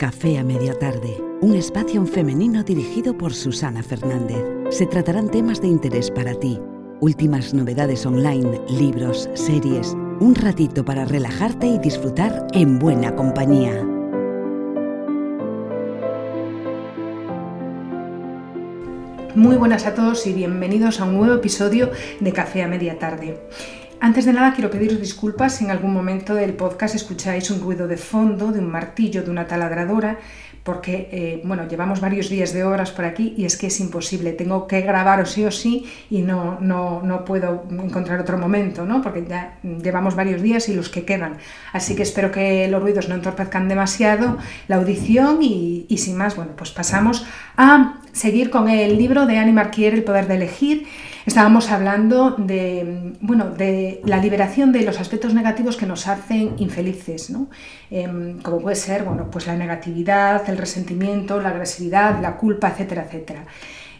Café a media tarde, un espacio femenino dirigido por Susana Fernández. Se tratarán temas de interés para ti, últimas novedades online, libros, series, un ratito para relajarte y disfrutar en buena compañía. Muy buenas a todos y bienvenidos a un nuevo episodio de Café a media tarde. Antes de nada quiero pediros disculpas si en algún momento del podcast escucháis un ruido de fondo, de un martillo, de una taladradora, porque eh, bueno, llevamos varios días de obras por aquí y es que es imposible, tengo que grabar o sí o sí y no, no, no puedo encontrar otro momento, ¿no? porque ya llevamos varios días y los que quedan. Así que espero que los ruidos no entorpezcan demasiado la audición y, y sin más, bueno, pues pasamos a seguir con el libro de Annie Marquier, El poder de elegir. Estábamos hablando de, bueno, de la liberación de los aspectos negativos que nos hacen infelices, ¿no? Em, como puede ser bueno, pues la negatividad, el resentimiento, la agresividad, la culpa, etcétera, etcétera.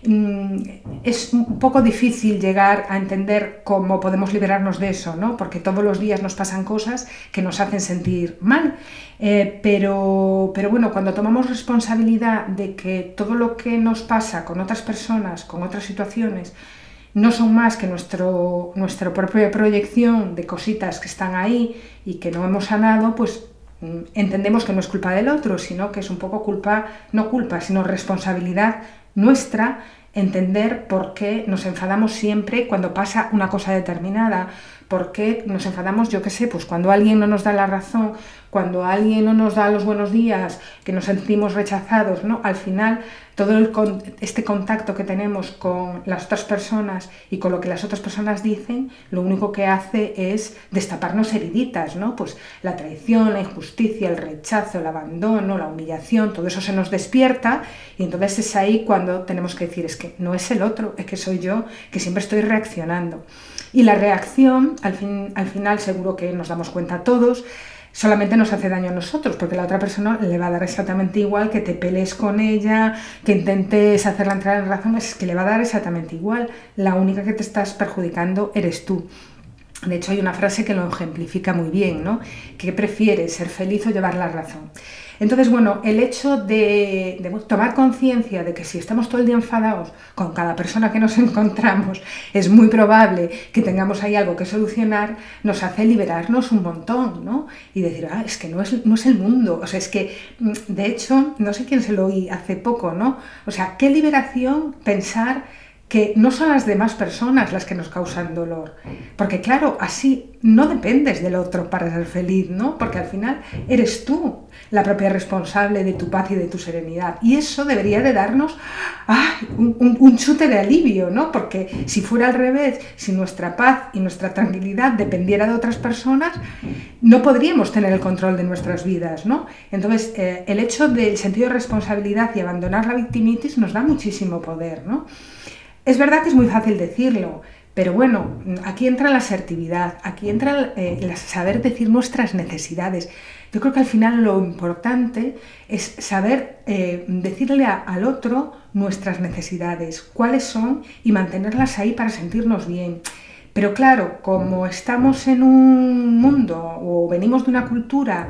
Mm, es un poco difícil llegar a entender cómo podemos liberarnos de eso, ¿no? porque todos los días nos pasan cosas que nos hacen sentir mal. Eh, pero, pero bueno, cuando tomamos responsabilidad de que todo lo que nos pasa con otras personas, con otras situaciones, no son más que nuestro, nuestra propia proyección de cositas que están ahí y que no hemos sanado, pues mm, entendemos que no es culpa del otro, sino que es un poco culpa, no culpa, sino responsabilidad nuestra entender por qué nos enfadamos siempre cuando pasa una cosa determinada, por qué nos enfadamos, yo qué sé, pues cuando alguien no nos da la razón, cuando alguien no nos da los buenos días, que nos sentimos rechazados, ¿no? Al final, todo el este contacto que tenemos con las otras personas y con lo que las otras personas dicen, lo único que hace es destaparnos heriditas, ¿no? Pues la traición, la injusticia, el rechazo, el abandono, la humillación, todo eso se nos despierta y entonces es ahí cuando tenemos que decir, es que no es el otro, es que soy yo, que siempre estoy reaccionando. Y la reacción, al, fin, al final seguro que nos damos cuenta todos, solamente nos hace daño a nosotros, porque la otra persona le va a dar exactamente igual que te pelees con ella, que intentes hacerla entrar en razón, es que le va a dar exactamente igual. La única que te estás perjudicando eres tú. De hecho, hay una frase que lo ejemplifica muy bien, ¿no? ¿Qué prefieres, ser feliz o llevar la razón? Entonces, bueno, el hecho de, tomar conciencia de que si estamos todo el día enfadados con cada persona que nos encontramos, es muy probable que tengamos ahí algo que solucionar, nos hace liberarnos un montón, ¿no? Y decir, ah, es que no es, no es el mundo. O sea, es que, mm, de hecho, no sé quién se lo oí hace poco, ¿no? O sea, qué liberación pensar que no son las demás personas las que nos causan dolor. Porque claro, así no dependes del otro para ser feliz, ¿no? Porque al final eres tú la propia responsable de tu paz y de tu serenidad. Y eso debería de darnos un, chute de alivio, ¿no? Porque si fuera al revés, si nuestra paz y nuestra tranquilidad dependiera de otras personas, no podríamos tener el control de nuestras vidas, ¿no? Entonces, eh, el hecho del sentido de responsabilidad y abandonar la victimitis nos da muchísimo poder, ¿no? Es verdad que es muy fácil decirlo, pero bueno, aquí entra la asertividad, aquí entra eh, el saber decir nuestras necesidades. Yo creo que al final lo importante es saber eh, decirle al otro nuestras necesidades, cuáles son y mantenerlas ahí para sentirnos bien. Pero claro, como estamos en un mundo o venimos de una cultura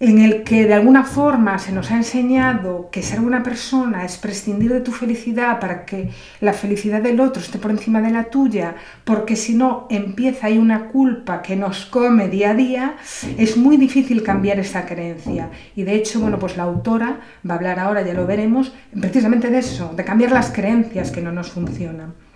en el que de alguna forma se nos ha enseñado que ser buena persona es prescindir de tu felicidad para que la felicidad del otro esté por encima de la tuya, porque si no empieza ahí una culpa que nos come día a día, es muy difícil cambiar esa creencia. Y de hecho, bueno, pues la autora va a hablar ahora, ya lo veremos, precisamente de eso, de cambiar las creencias que no nos funcionan.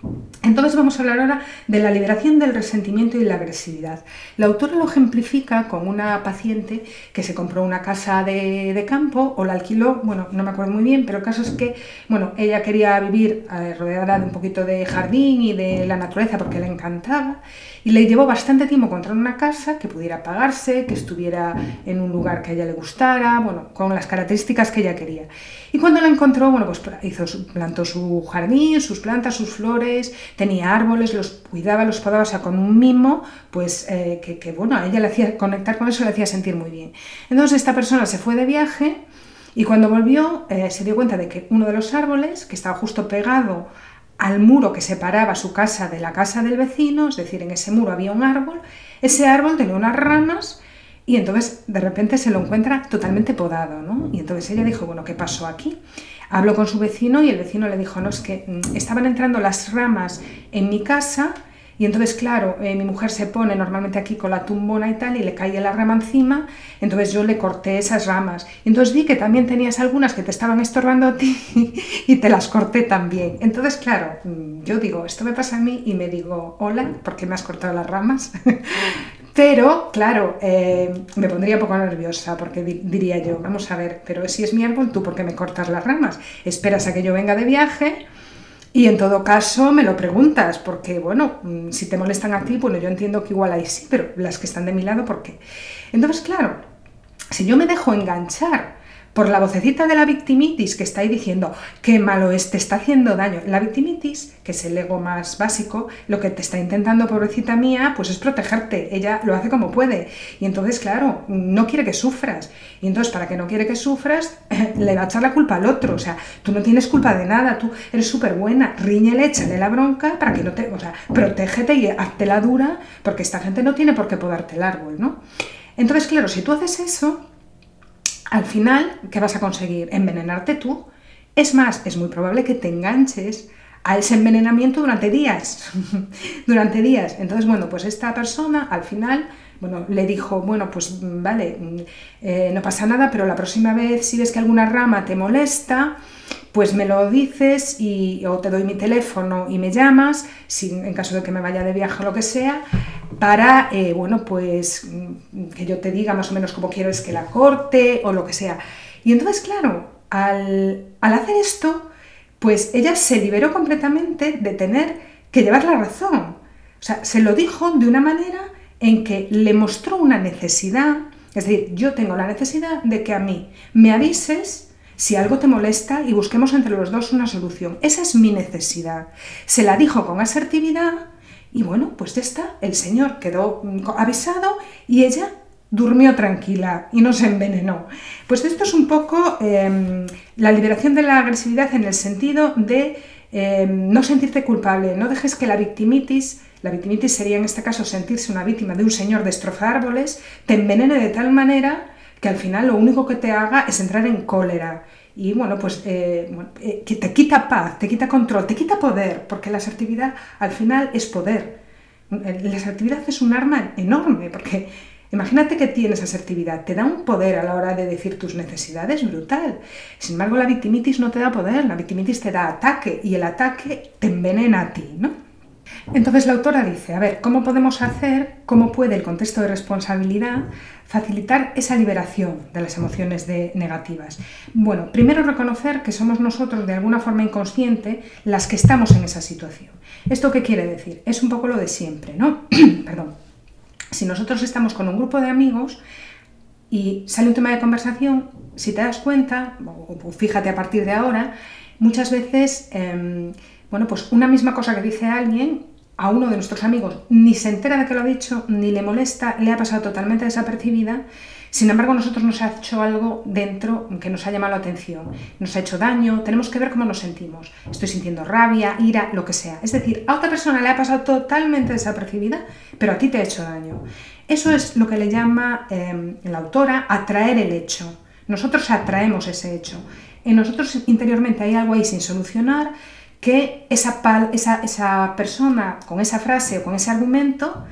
Entonces vamos a hablar ahora de la liberación del resentimiento y la agresividad. La autora lo ejemplifica con una paciente que se compró una casa de, campo o la alquiló, bueno, no me acuerdo muy bien, pero el caso es que, bueno, ella quería vivir eh, rodeada de un poquito de jardín y de la naturaleza porque le encantaba y le llevó bastante tiempo encontrar una casa que pudiera pagarse, que estuviera en un lugar que a ella le gustara, bueno, con las características que ella quería. Y cuando la encontró, bueno, pues hizo plantó su jardín, sus plantas, sus flores, tenía árboles, los cuidaba, los podaba, o sea, con un mimo, pues eh, que, bueno, a ella le hacía conectar con eso, le hacía sentir muy bien. Entonces esta persona se fue de viaje y cuando volvió eh, se dio cuenta de que uno de los árboles, que estaba justo pegado al muro que separaba su casa de la casa del vecino, es decir, en ese muro había un árbol, ese árbol tenía unas ramas y entonces de repente se lo encuentra totalmente podado, ¿no? Y entonces ella dijo, bueno, ¿qué pasó aquí? Habló con su vecino y el vecino le dijo, no, es que mm, estaban entrando las ramas en mi casa y entonces, claro, eh, mi mujer se pone normalmente aquí con la tumbona y tal, y le cae la rama encima, entonces yo le corté esas ramas. Entonces vi que también tenías algunas que te estaban estorbando a ti y te las corté también. Entonces, claro, mm, yo digo, esto me pasa a mí y me digo, hola, ¿por qué me has cortado las ramas? Pero, claro, eh, me pondría un poco nerviosa porque diría yo, vamos a ver, pero si es mi árbol, ¿tú por qué me cortas las ramas? Esperas a que yo venga de viaje y en todo caso me lo preguntas, porque bueno, mm, si te molestan a ti, bueno, yo entiendo que igual ahí sí, pero las que están de mi lado, ¿por qué? Entonces, claro, si yo me dejo enganchar por la vocecita de la victimitis que está ahí diciendo qué malo es, te está haciendo daño. La victimitis, que es el ego más básico, lo que te está intentando, pobrecita mía, pues es protegerte. Ella lo hace como puede. Y entonces, claro, no quiere que sufras. Y entonces, para que no quiere que sufras, le va a echar la culpa al otro. O sea, tú no tienes culpa de nada, tú eres súper buena. Riñele, échale la bronca para que no te. O sea, protégete y hazte la dura, porque esta gente no tiene por qué podarte el árbol, ¿no? Entonces, claro, si tú haces eso, al final, ¿qué vas a conseguir? Envenenarte tú. Es más, es muy probable que te enganches a ese envenenamiento durante días. durante días. Entonces, bueno, pues esta persona al final, bueno, le dijo, bueno, pues vale, eh, no pasa nada, pero la próxima vez si ves que alguna rama te molesta, pues me lo dices y, o te doy mi teléfono y me llamas, si, en caso de que me vaya de viaje o lo que sea, para, eh, bueno, pues mm, que yo te diga más o menos cómo quieres que la corte o lo que sea. Y entonces, claro, al, hacer esto, pues ella se liberó completamente de tener que llevar la razón. O sea, se lo dijo de una manera en que le mostró una necesidad, es decir, yo tengo la necesidad de que a mí me avises si algo te molesta y busquemos entre los dos una solución. Esa es mi necesidad. Se la dijo con asertividad y bueno, pues ya está, el señor quedó mm, avisado y ella durmió tranquila y no se envenenó. Pues esto es un poco em, la liberación de la agresividad en el sentido de em, no sentirte culpable, no dejes que la victimitis, la victimitis sería en este caso sentirse una víctima de un señor destrozar árboles, te envenene de tal manera que al final lo único que te haga es entrar en cólera y bueno, pues eh, eh, que te quita paz, te quita control, te quita poder, porque la asertividad al final es poder. La asertividad es un arma enorme, porque imagínate que tienes asertividad, te da un poder a la hora de decir tus necesidades brutal. Sin embargo, la victimitis no te da poder, la victimitis te da ataque y el ataque te envenena a ti, ¿no? Entonces la autora dice, a ver, ¿cómo podemos hacer, cómo puede el contexto de responsabilidad facilitar esa liberación de las emociones negativas? Bueno, primero reconocer que somos nosotros de alguna forma inconsciente las que estamos en esa situación. ¿Esto qué quiere decir? Es un poco lo de siempre, ¿no? Perdón. Si nosotros estamos con un grupo de amigos y sale un tema de conversación, si te das cuenta, o fíjate a partir de ahora, muchas veces... Em, bueno, pues una misma cosa que dice alguien a uno de nuestros amigos ni se entera de que lo ha dicho, ni le molesta, le ha pasado totalmente desapercibida. Sin embargo, nosotros nos ha hecho algo dentro que nos ha llamado la atención, nos ha hecho daño, tenemos que ver cómo nos sentimos. Estoy sintiendo rabia, ira, lo que sea. Es decir, a otra persona le ha pasado totalmente desapercibida, pero a ti te ha hecho daño. Eso es lo que le llama em, la autora atraer el hecho. Nosotros atraemos ese hecho. En nosotros interiormente hay algo ahí sin solucionar que esa, esa, esa persona con esa frase o con ese argumento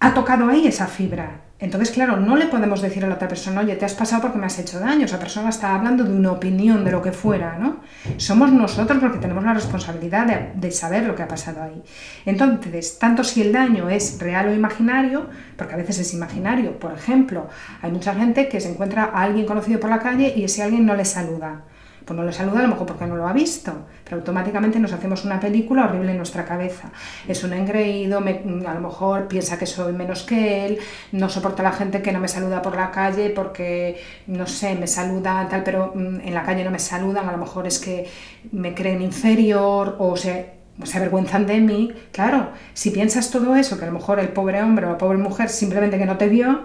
ha tocado ahí esa fibra. Entonces, claro, no le podemos decir a la otra persona, oye, te has pasado porque me has hecho daño. Esa persona está hablando de una opinión, de lo que fuera, ¿no? Somos nosotros los que tenemos la responsabilidad de, de, saber lo que ha pasado ahí. Entonces, tanto si el daño es real o imaginario, porque a veces es imaginario, por ejemplo, hay mucha gente que se encuentra a alguien conocido por la calle y ese alguien no le saluda pues no le saluda a lo mejor porque no lo ha visto, pero automáticamente nos hacemos una película horrible en nuestra cabeza. Es un engreído, a lo mejor piensa que soy menos que él, no soporta a la gente que no me saluda por la calle porque, no sé, me saluda tal, pero mm, en la calle no me saludan, a lo mejor es que me creen inferior o se, se avergüenzan de mí. Claro, si piensas todo eso, que a lo mejor el pobre hombre o la pobre mujer simplemente que no te vio,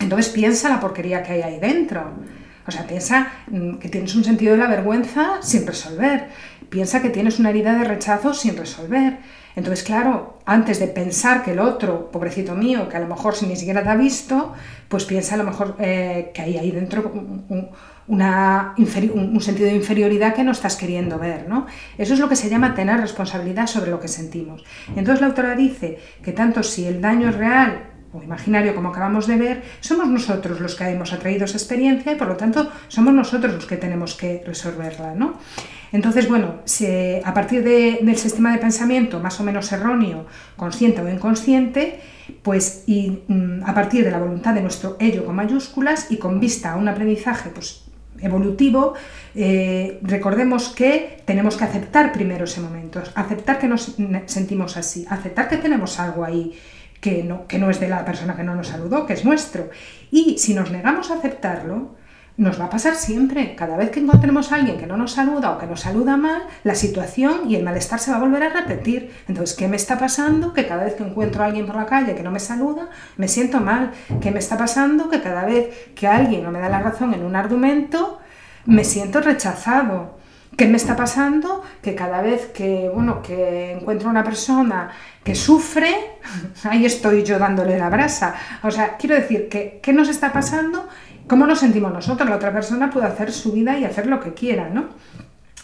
entonces piensa la porquería que hay ahí dentro. O sea, piensa mm, que tienes un sentido de la vergüenza sin resolver. Piensa que tienes una herida de rechazo sin resolver. Entonces, claro, antes de pensar que el otro, pobrecito mío, que a lo mejor ni siquiera te ha visto, pues piensa a lo mejor eh, que hay ahí dentro un, sentido de inferioridad que no estás queriendo ver. ¿no? Eso es lo que se llama tener responsabilidad sobre lo que sentimos. Entonces la autora dice que tanto si el daño es real o imaginario como acabamos de ver, somos nosotros los que hemos atraído esa experiencia y por lo tanto somos nosotros los que tenemos que resolverla. ¿no? Entonces, bueno, a partir del sistema de pensamiento más o menos erróneo, consciente o inconsciente, pues y mm, a partir de la voluntad de nuestro ello con mayúsculas y con vista a un aprendizaje pues, evolutivo, eh, recordemos que tenemos que aceptar primero ese momento, aceptar que nos sentimos así, aceptar que tenemos algo ahí que no, que no es de la persona que no nos saludó, que es nuestro. Y si nos negamos a aceptarlo, nos va a pasar siempre. Cada vez que encontremos a alguien que no nos saluda o que nos saluda mal, la situación y el malestar se va a volver a repetir. Entonces, ¿qué me está pasando? Que cada vez que encuentro a alguien por la calle que no me saluda, me siento mal. ¿Qué me está pasando? Que cada vez que alguien no me da la razón en un argumento, me siento rechazado. ¿Qué me está pasando? Que cada vez que, bueno, que encuentro una persona que sufre, ahí estoy yo dándole la brasa. O sea, quiero decir que, ¿qué nos está pasando? ¿Cómo nos sentimos nosotros? La otra persona puede hacer su vida y hacer lo que quiera, ¿no?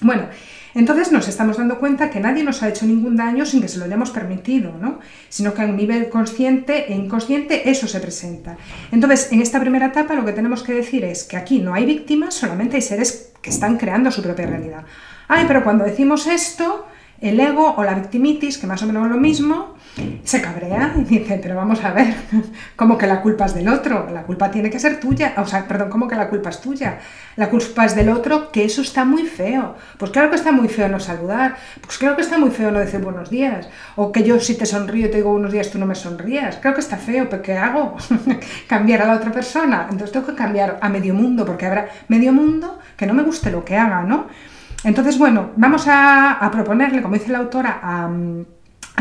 Bueno, entonces nos estamos dando cuenta que nadie nos ha hecho ningún daño sin que se lo hayamos permitido, ¿no? Sino que a un nivel consciente e inconsciente eso se presenta. Entonces, en esta primera etapa lo que tenemos que decir es que aquí no hay víctimas, solamente hay seres que están creando su propia realidad. Ay, pero cuando decimos esto, el ego o la victimitis, que más o menos es lo mismo, se cabrea y dice, pero vamos a ver, ¿cómo que la culpa es del otro? La culpa tiene que ser tuya. O sea, perdón, ¿cómo que la culpa es tuya? La culpa es del otro, que eso está muy feo. Pues claro que está muy feo no saludar. Pues claro que está muy feo no decir buenos días. O que yo si te sonrío te digo buenos días, tú no me sonrías. Claro que está feo, pero ¿qué hago? ¿Cambiar a la otra persona? Entonces tengo que cambiar a medio mundo, porque habrá medio mundo que no me guste lo que haga, ¿no? Entonces, bueno, vamos a, proponerle, como dice la autora, a,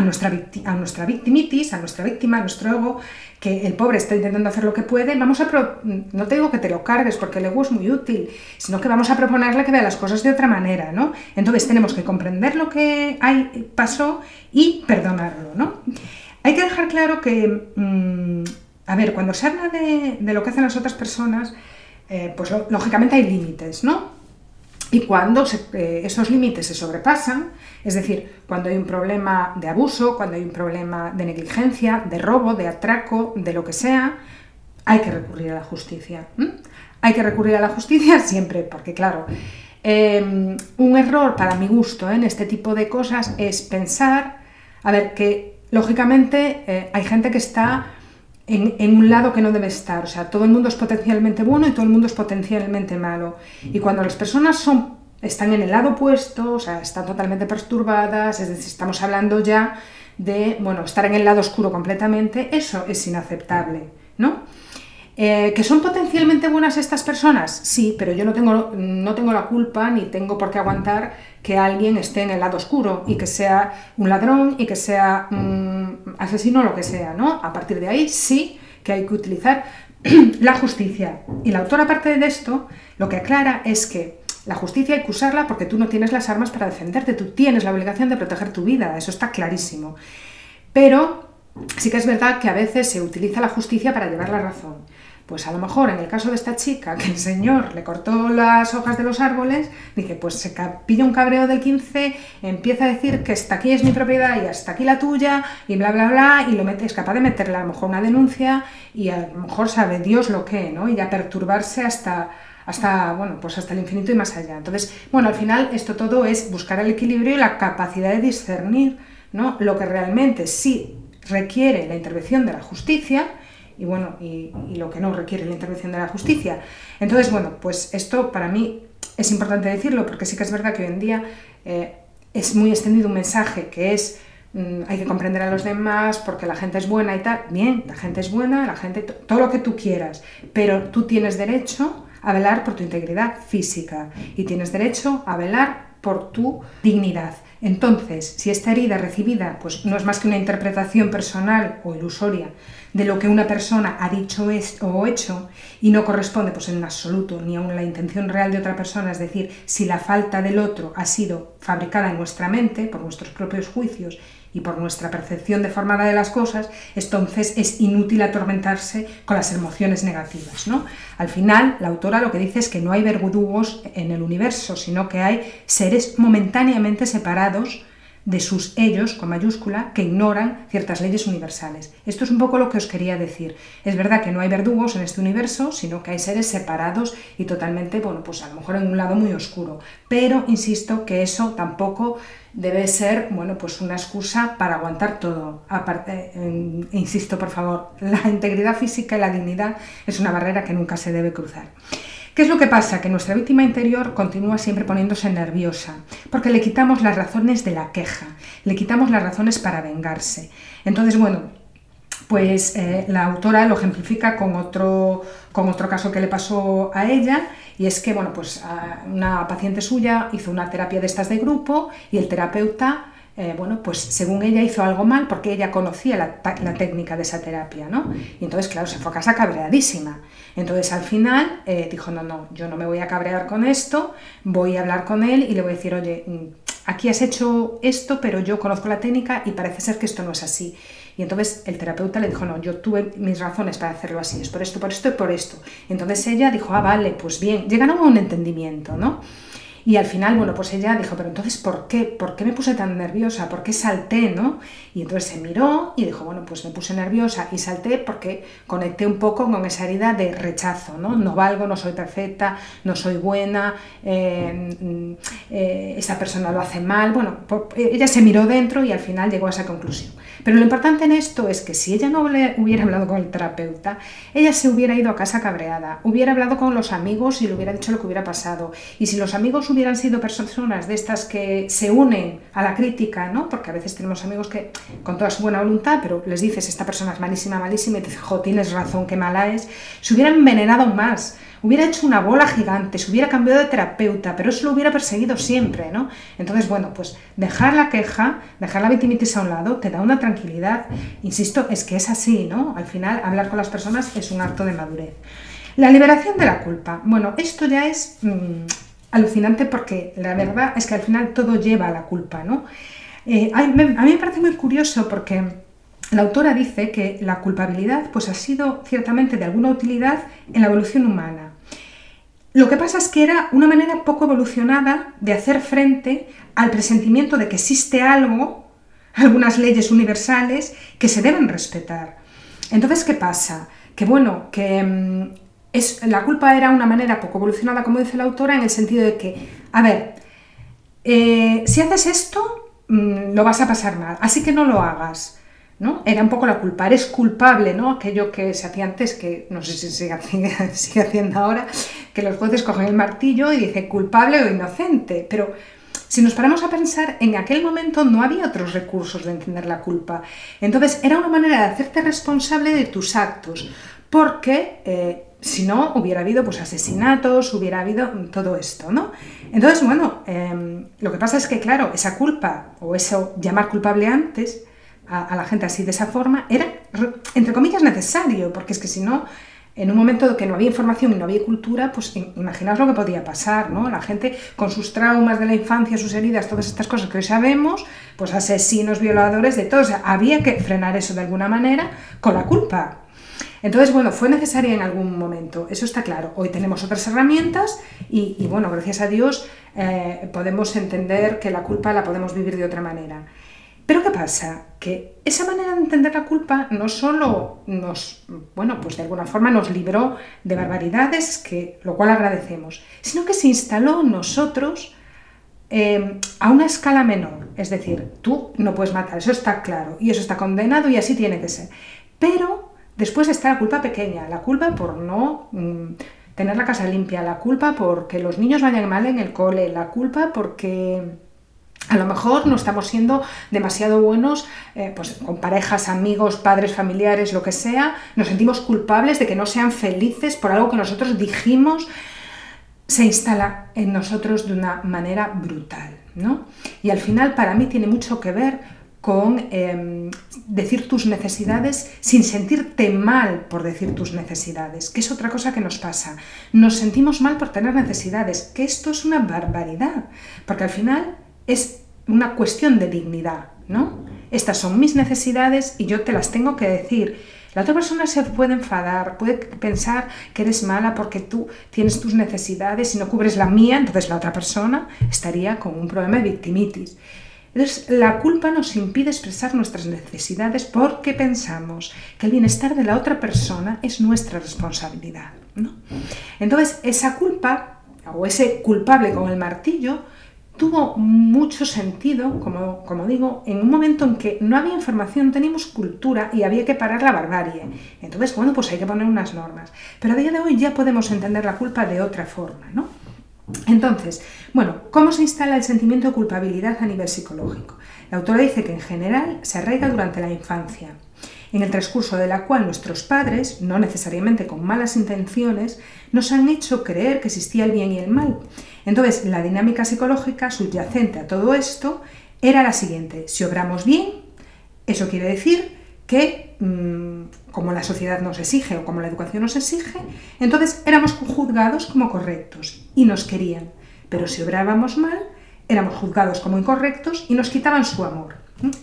nuestra, a nuestra victimitis, a nuestra víctima, a nuestro ego, que el pobre está intentando hacer lo que puede, vamos a no te digo que te lo cargues porque el ego es muy útil, sino que vamos a proponerle que vea las cosas de otra manera, ¿no? Entonces tenemos que comprender lo que hay, pasó y perdonarlo, ¿no? Hay que dejar claro que, mm, a ver, cuando se habla de, lo que hacen las otras personas, eh, pues lógicamente hay límites, ¿no? Y cuando eh, esos límites se sobrepasan, es decir, cuando hay un problema de abuso, cuando hay un problema de negligencia, de robo, de atraco, de lo que sea, hay que recurrir a la justicia. Hay que recurrir a la justicia siempre, porque claro, em, un error para mi gusto en este tipo de cosas es pensar, a ver, que lógicamente eh, hay gente que está en, un lado que no debe estar. O sea, todo el mundo es potencialmente bueno y todo el mundo es potencialmente malo. Y cuando las personas son, están en el lado opuesto, o sea, están totalmente perturbadas, es decir, estamos hablando ya de, bueno, estar en el lado oscuro completamente, eso es inaceptable, ¿no? Eh, ¿Que son potencialmente buenas estas personas? Sí, pero yo no tengo, no tengo la culpa ni tengo por qué aguantar que alguien esté en el lado oscuro y que sea un ladrón y que sea un asesino lo que sea, ¿no? A partir de ahí sí que hay que utilizar la justicia. Y la autora, aparte de esto, lo que aclara es que la justicia hay que usarla porque tú no tienes las armas para defenderte, tú tienes la obligación de proteger tu vida, eso está clarísimo. Pero sí que es verdad que a veces se utiliza la justicia para llevar la razón. Pues a lo mejor en el caso de esta chica, que el señor le cortó las hojas de los árboles, dice, pues se pilla un cabreo del 15, empieza a decir que hasta aquí es mi propiedad y hasta aquí la tuya, y bla, bla, bla, y lo mete, es capaz de meterle a lo mejor una denuncia y a lo mejor sabe Dios lo que, ¿no? Y a perturbarse hasta, hasta, bueno, pues hasta el infinito y más allá. Entonces, bueno, al final esto todo es buscar el equilibrio y la capacidad de discernir, ¿no? Lo que realmente sí requiere la intervención de la justicia, y bueno, y, lo que no requiere la intervención de la justicia. Entonces, bueno, pues esto para mí es importante decirlo porque sí que es verdad que hoy en día eh, es muy extendido un mensaje que es mm, hay que comprender a los demás porque la gente es buena y tal. Bien, la gente es buena, la gente, todo lo que tú quieras, pero tú tienes derecho a velar por tu integridad física y tienes derecho a velar por tu dignidad. Entonces, si esta herida recibida pues, no es más que una interpretación personal o ilusoria de lo que una persona ha dicho o hecho y no corresponde pues en absoluto ni a la intención real de otra persona, es decir, si la falta del otro ha sido fabricada en nuestra mente por nuestros propios juicios y por nuestra percepción deformada de las cosas, entonces es inútil atormentarse con las emociones negativas. ¿no? Al final, la autora lo que dice es que no hay verdugos en el universo, sino que hay seres momentáneamente separados de sus ellos, con mayúscula, que ignoran ciertas leyes universales. Esto es un poco lo que os quería decir. Es verdad que no hay verdugos en este universo, sino que hay seres separados y totalmente, bueno, pues a lo mejor en un lado muy oscuro. Pero insisto que eso tampoco debe ser, bueno, pues una excusa para aguantar todo. Aparte, insisto, por favor, la integridad física y la dignidad es una barrera que nunca se debe cruzar. ¿Qué es lo que pasa? Que nuestra víctima interior continúa siempre poniéndose nerviosa, porque le quitamos las razones de la queja, le quitamos las razones para vengarse. Entonces, bueno, pues eh, la autora lo ejemplifica con otro, con otro caso que le pasó a ella, y es que, bueno, pues una paciente suya hizo una terapia de estas de grupo y el terapeuta eh, bueno, pues según ella hizo algo mal porque ella conocía la, técnica de esa terapia, ¿no? Y entonces, claro, se fue a casa cabreadísima. Entonces, al final, eh, dijo, no, no, yo no me voy a cabrear con esto, voy a hablar con él y le voy a decir, oye, mm, aquí has hecho esto, pero yo conozco la técnica y parece ser que esto no es así. Y entonces el terapeuta le dijo, no, yo tuve mis razones para hacerlo así, es por esto, por esto y por esto. entonces ella dijo, ah, vale, pues bien, llegaron a un entendimiento, ¿no? Y al final, bueno, pues ella dijo, pero entonces, ¿por qué? ¿Por qué me puse tan nerviosa? ¿Por qué salté, no? Y entonces se miró y dijo, bueno, pues me puse nerviosa y salté porque conecté un poco con esa herida de rechazo, ¿no? No valgo, no soy perfecta, no soy buena, eh, eh, esa persona lo hace mal. Bueno, ella se miró dentro y al final llegó a esa conclusión. Pero lo importante en esto es que si ella no hubiera hablado con el terapeuta, ella se hubiera ido a casa cabreada, hubiera hablado con los amigos y le hubiera dicho lo que hubiera pasado. Y si los amigos hubieran sido personas de estas que se unen a la crítica, ¿no? Porque a veces tenemos amigos que con toda su buena voluntad, pero les dices, esta persona es malísima, malísima, y te dices, jo, tienes razón, qué mala es, se hubieran envenenado más hubiera hecho una bola gigante, se hubiera cambiado de terapeuta, pero eso lo hubiera perseguido siempre, ¿no? Entonces, bueno, pues dejar la queja, dejar la victimitis a un lado, te da una tranquilidad. Insisto, es que es así, ¿no? Al final, hablar con las personas es un acto de madurez. La liberación de la culpa. Bueno, esto ya es mm, alucinante porque la verdad es que al final todo lleva a la culpa, ¿no? Eh, a, mí, me parece muy curioso porque la autora dice que la culpabilidad pues, ha sido ciertamente de alguna utilidad en la evolución humana. Lo que pasa es que era una manera poco evolucionada de hacer frente al presentimiento de que existe algo, algunas leyes universales que se deben respetar. Entonces, ¿qué pasa? Que bueno, que mm, es, la culpa era una manera poco evolucionada, como dice la autora, en el sentido de que, a ver, eh, si haces esto, mm, lo vas a pasar mal, así que no lo hagas. ¿no? Era un poco la culpa, eres culpable, ¿no? Aquello que se hacía antes, que no sé si sigue, sigue haciendo ahora, que los jueces cogen el martillo y dicen culpable o inocente, pero si nos paramos a pensar, en aquel momento no había otros recursos de entender la culpa. Entonces era una manera de hacerte responsable de tus actos, porque eh, si no hubiera habido pues, asesinatos, hubiera habido todo esto, ¿no? Entonces, bueno, em, lo que pasa es que, claro, esa culpa o eso llamar culpable antes, a, la gente así de esa forma, era, entre comillas, necesario, porque es que si no, en un momento que no había información y no había cultura, pues imaginaos lo que podía pasar, ¿no? La gente con sus traumas de la infancia, sus heridas, todas estas cosas que hoy sabemos, pues asesinos, violadores, de todo. O sea, había que frenar eso de alguna manera con la culpa. Entonces, bueno, fue necesaria en algún momento, eso está claro. Hoy tenemos otras herramientas y, bueno, gracias a Dios eh, podemos entender que la culpa la podemos vivir de otra manera. Pero ¿qué pasa? Que esa manera de entender la culpa no solo nos, bueno, pues de alguna forma nos libró de barbaridades, que, lo cual agradecemos, sino que se instaló nosotros eh, a una escala menor. Es decir, tú no puedes matar, eso está claro, y eso está condenado y así tiene que ser. Pero después está la culpa pequeña, la culpa por no mm, tener la casa limpia, la culpa porque los niños vayan mal en el cole, la culpa porque a lo mejor no estamos siendo demasiado buenos eh, pues, con parejas, amigos, padres, familiares, lo que sea. Nos sentimos culpables de que no sean felices por algo que nosotros dijimos. Se instala en nosotros de una manera brutal. ¿no? Y al final para mí tiene mucho que ver con em, decir tus necesidades sin sentirte mal por decir tus necesidades, que es otra cosa que nos pasa. Nos sentimos mal por tener necesidades, que esto es una barbaridad, porque al final es una cuestión de dignidad, ¿no? estas son mis necesidades y yo te las tengo que decir. La otra persona se puede enfadar, puede pensar que eres mala porque tú tienes tus necesidades y no cubres la mía, entonces la otra persona estaría con un problema de victimitis. Entonces, la culpa nos impide expresar nuestras necesidades porque pensamos que el bienestar de la otra persona es nuestra responsabilidad. Entonces, esa culpa o ese culpable con el martillo tuvo mucho sentido, como, como, digo, en un momento en que no había información, teníamos cultura y había que parar la barbarie. Entonces, bueno, pues hay que poner unas normas. Pero a día de hoy ya podemos entender la culpa de otra forma, ¿no? Entonces, bueno, ¿cómo se instala el sentimiento de culpabilidad a nivel psicológico? La autora dice que en general se arraiga durante la infancia, en el transcurso de la cual nuestros padres, no necesariamente con malas intenciones, nos han hecho creer que existía el bien y el mal. Entonces, la dinámica psicológica subyacente a todo esto era la siguiente. Si obramos bien, eso quiere decir que, mm, como la sociedad nos exige o como la educación nos exige, entonces éramos juzgados como correctos y nos querían. Pero si obrábamos mal, éramos juzgados como incorrectos y nos quitaban su amor.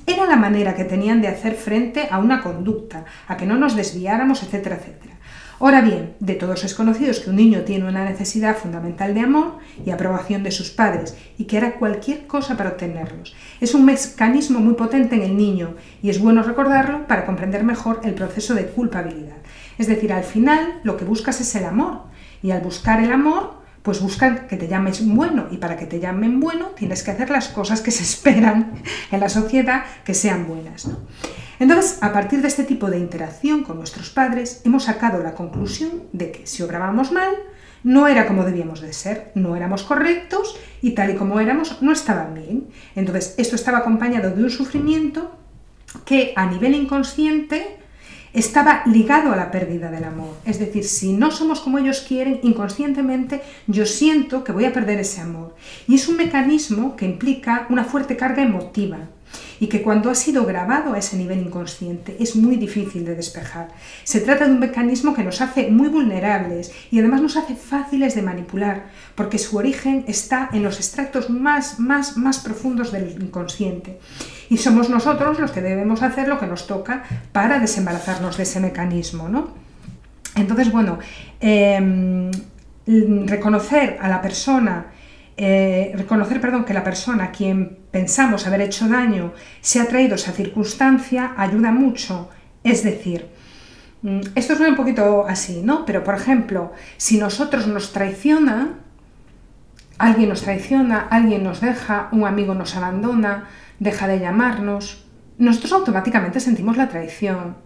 Era la manera que tenían de hacer frente a una conducta, a que no nos desviáramos, etcétera, etcétera. Ahora bien, de todos es conocido que un niño tiene una necesidad fundamental de amor y aprobación de sus padres y que hará cualquier cosa para obtenerlos. Es un mecanismo muy potente en el niño y es bueno recordarlo para comprender mejor el proceso de culpabilidad. Es decir, al final lo que buscas es el amor y al buscar el amor pues buscan que te llames bueno y para que te llamen bueno tienes que hacer las cosas que se esperan en la sociedad que sean buenas. Entonces, a partir de este tipo de interacción con nuestros padres, hemos sacado la conclusión de que si obrábamos mal, no era como debíamos de ser, no éramos correctos y tal y como éramos no estaban bien. Entonces, esto estaba acompañado de un sufrimiento que a nivel inconsciente estaba ligado a la pérdida del amor. Es decir, si no somos como ellos quieren, inconscientemente yo siento que voy a perder ese amor. Y es un mecanismo que implica una fuerte carga emotiva y que cuando ha sido grabado a ese nivel inconsciente es muy difícil de despejar. Se trata de un mecanismo que nos hace muy vulnerables y además nos hace fáciles de manipular, porque su origen está en los extractos más, más, más profundos del inconsciente. Y somos nosotros los que debemos hacer lo que nos toca para desembarazarnos de ese mecanismo. ¿no? Entonces, bueno, em, reconocer a la persona eh, reconocer perdón, que la persona a quien pensamos haber hecho daño se ha traído esa circunstancia ayuda mucho. Es decir, mm, esto suena un poquito así, ¿no? Pero por ejemplo, si nosotros nos traiciona, alguien nos traiciona, alguien nos deja, un amigo nos abandona, deja de llamarnos, nosotros automáticamente sentimos la traición.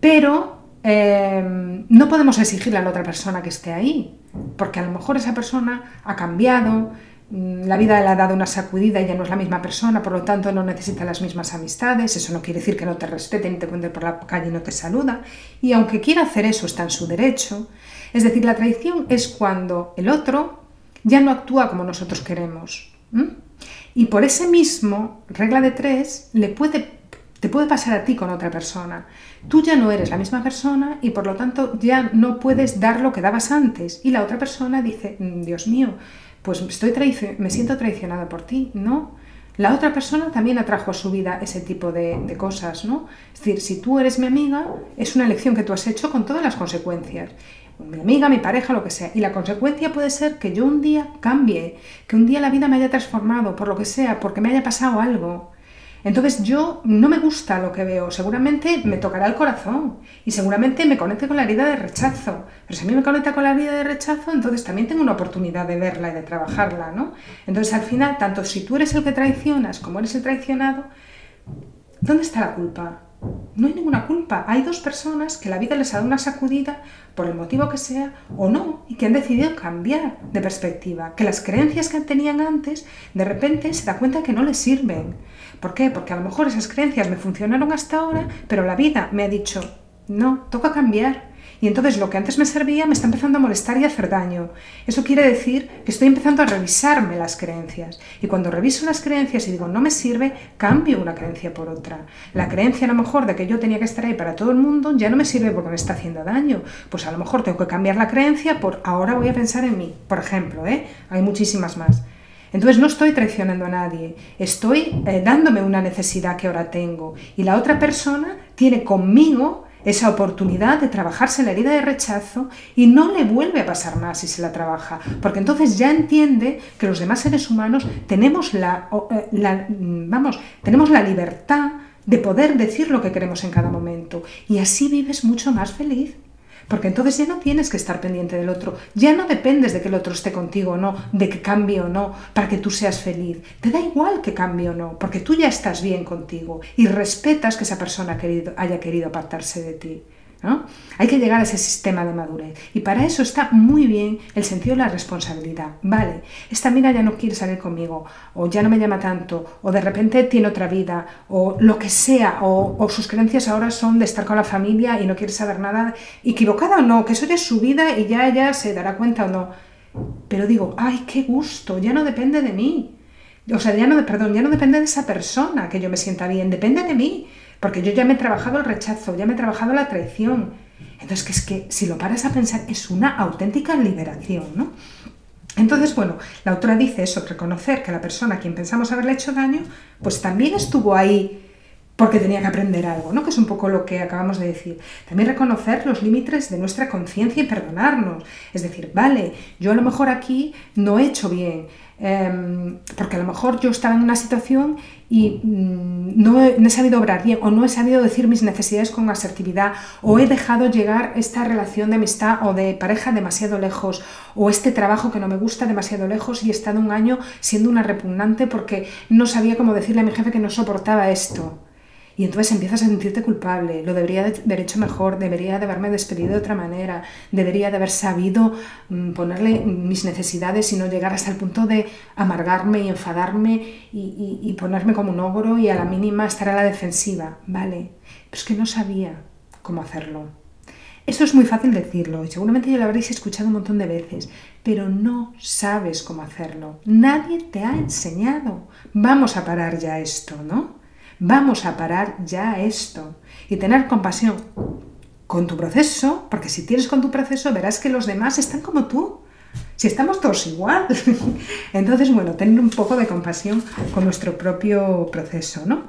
Pero Em, no podemos exigirle a la otra persona que esté ahí, porque a lo mejor esa persona ha cambiado, mm, la vida le ha dado una sacudida y ya no es la misma persona, por lo tanto no necesita las mismas amistades, eso no quiere decir que no te respete ni te cuente por la calle y no te saluda, y aunque quiera hacer eso está en su derecho. Es decir, la traición es cuando el otro ya no actúa como nosotros queremos. Y por ese mismo, regla de tres, le puede te puede pasar a ti con otra persona. Tú ya no eres la misma persona y por lo tanto ya no puedes dar lo que dabas antes. Y la otra persona dice, mm, Dios mío, pues estoy me siento traicionada por ti, ¿no? La otra persona también atrajo a su vida ese tipo de, de, cosas, ¿no? Es decir, si tú eres mi amiga, es una elección que tú has hecho con todas las consecuencias. Mi amiga, mi pareja, lo que sea. Y la consecuencia puede ser que yo un día cambie, que un día la vida me haya transformado, por lo que sea, porque me haya pasado algo. Entonces yo no me gusta lo que veo, seguramente me tocará el corazón y seguramente me conecte con la herida de rechazo, pero si a mí me conecta con la herida de rechazo, entonces también tengo una oportunidad de verla y de trabajarla, ¿no? Entonces al final, tanto si tú eres el que traicionas como eres el traicionado, ¿dónde está la culpa? No hay ninguna culpa. Hay dos personas que la vida les ha dado una sacudida por el motivo que sea o no y que han decidido cambiar de perspectiva. Que las creencias que tenían antes de repente se da cuenta que no les sirven. ¿Por qué? Porque a lo mejor esas creencias me funcionaron hasta ahora, pero la vida me ha dicho, no, toca cambiar. Y entonces lo que antes me servía me está empezando a molestar y a hacer daño. Eso quiere decir que estoy empezando a revisarme las creencias. Y cuando reviso las creencias y digo, no me sirve, cambio una creencia por otra. La creencia a lo mejor de que yo tenía que estar ahí para todo el mundo ya no me sirve porque me está haciendo daño. Pues a lo mejor tengo que cambiar la creencia por ahora voy a pensar en mí. Por ejemplo, ¿eh? hay muchísimas más. Entonces no estoy traicionando a nadie, estoy eh, dándome una necesidad que ahora tengo y la otra persona tiene conmigo esa oportunidad de trabajarse la herida de rechazo y no le vuelve a pasar más si se la trabaja, porque entonces ya entiende que los demás seres humanos tenemos la, eh, la vamos, tenemos la libertad de poder decir lo que queremos en cada momento y así vives mucho más feliz. Porque entonces ya no tienes que estar pendiente del otro, ya no dependes de que el otro esté contigo o no, de que cambie o no, para que tú seas feliz. Te da igual que cambie o no, porque tú ya estás bien contigo y respetas que esa persona haya querido apartarse de ti. Hay que llegar a ese sistema de madurez. Y para eso está muy bien el sentido de la responsabilidad. Vale, esta amiga ya no quiere salir conmigo, o ya no me llama tanto, o de repente tiene otra vida, o lo que sea, o, sus creencias ahora son de estar con la familia y no quiere saber nada, equivocada o no, que eso ya es su vida y ya ella se dará cuenta o no. Pero digo, ay, qué gusto, ya no depende de mí. O sea, ya no, perdón, ya no depende de esa persona que yo me sienta bien, depende de mí porque yo ya me he trabajado el rechazo, ya me he trabajado la traición. Entonces, que es que si lo paras a pensar, es una auténtica liberación, ¿no? Entonces, bueno, la autora dice eso, reconocer que la persona a quien pensamos haberle hecho daño, pues también estuvo ahí porque tenía que aprender algo, ¿no? Que es un poco lo que acabamos de decir. También reconocer los límites de nuestra conciencia y perdonarnos. Es decir, vale, yo a lo mejor aquí no he hecho bien, Em, porque a lo mejor yo estaba en una situación y mm, no, he, sabido obrar bien o no he sabido decir mis necesidades con asertividad o he dejado llegar esta relación de amistad o de pareja demasiado lejos o este trabajo que no me gusta demasiado lejos y he estado un año siendo una repugnante porque no sabía cómo decirle a mi jefe que no soportaba esto. Y entonces empiezas a sentirte culpable, lo debería de haber hecho mejor, debería de haberme despedido de otra manera, debería de haber sabido mm, ponerle mis necesidades y no llegar hasta el punto de amargarme y enfadarme y, ponerme como un ogro y a la mínima estar a la defensiva. Vale, pero es que no sabía cómo hacerlo. Esto es muy fácil decirlo y seguramente ya lo habréis escuchado un montón de veces, pero no sabes cómo hacerlo. Nadie te ha enseñado. Vamos a parar ya esto, ¿no? Vamos a parar ya esto y tener compasión con tu proceso, porque si tienes con tu proceso verás que los demás están como tú. Si estamos todos igual. Entonces, bueno, tener un poco de compasión con nuestro propio proceso, ¿no?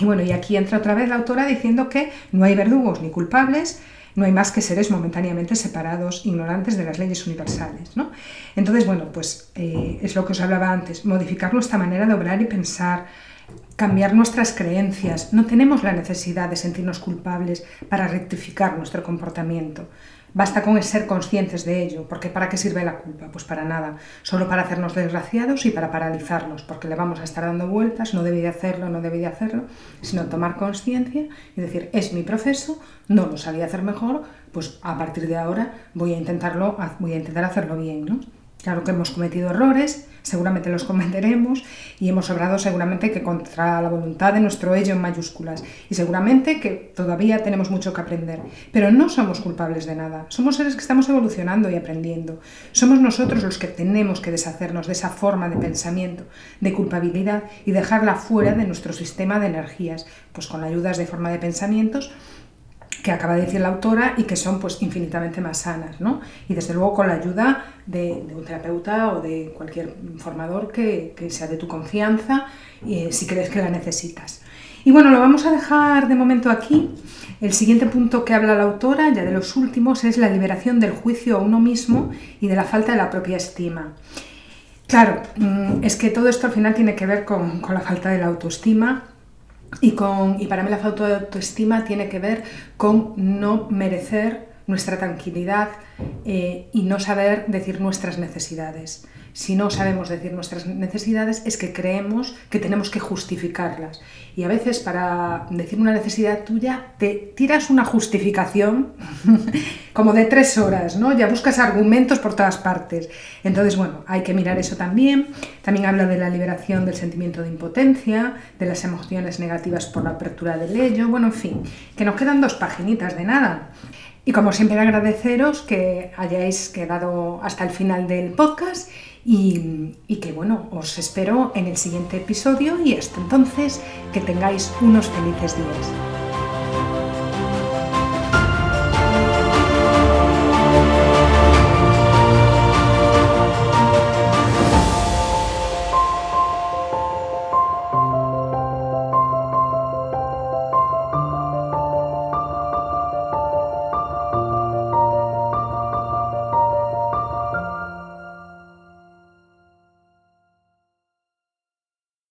Y bueno, y aquí entra otra vez la autora diciendo que no hay verdugos ni culpables, no hay más que seres momentáneamente separados, ignorantes de las leyes universales. ¿no? Entonces, bueno, pues eh, es lo que os hablaba antes, modificar nuestra manera de obrar y pensar, cambiar nuestras creencias. No tenemos la necesidad de sentirnos culpables para rectificar nuestro comportamiento. Basta con ser conscientes de ello, porque ¿para qué sirve la culpa? Pues para nada, solo para hacernos desgraciados y para paralizarnos, porque le vamos a estar dando vueltas, no debí de hacerlo, no debí de hacerlo, sino tomar conciencia y decir, es mi proceso, no lo sabía hacer mejor, pues a partir de ahora voy a intentarlo, voy a intentar hacerlo bien, ¿no? Claro que hemos cometido errores, seguramente los cometeremos y hemos obrado seguramente que contra la voluntad de nuestro ello en mayúsculas. Y seguramente que todavía tenemos mucho que aprender, pero no somos culpables de nada, somos seres que estamos evolucionando y aprendiendo. Somos nosotros los que tenemos que deshacernos de esa forma de pensamiento, de culpabilidad y dejarla fuera de nuestro sistema de energías, pues con ayudas de forma de pensamientos que acaba de decir la autora y que son pues infinitamente más sanas, ¿no? Y desde luego con la ayuda de, un terapeuta o de cualquier formador que, sea de tu confianza eh, si crees que la necesitas. Y bueno, lo vamos a dejar de momento aquí. El siguiente punto que habla la autora, ya de los últimos, es la liberación del juicio a uno mismo y de la falta de la propia estima. Claro, mm, es que todo esto al final tiene que ver con, con la falta de la autoestima y, con, y para mí la falta de autoestima tiene que ver con no merecer nuestra tranquilidad eh, y no saber decir nuestras necesidades si no sabemos decir nuestras necesidades es que creemos que tenemos que justificarlas. Y a veces para decir una necesidad tuya te tiras una justificación como de tres horas, ¿no? Ya buscas argumentos por todas partes. Entonces, bueno, hay que mirar eso también. También habla de la liberación del sentimiento de impotencia, de las emociones negativas por la apertura del ello, bueno, en fin, que nos quedan dos paginitas de nada. Y como siempre agradeceros que hayáis quedado hasta el final del podcast y, que bueno, os espero en el siguiente episodio y hasta entonces que tengáis unos felices días.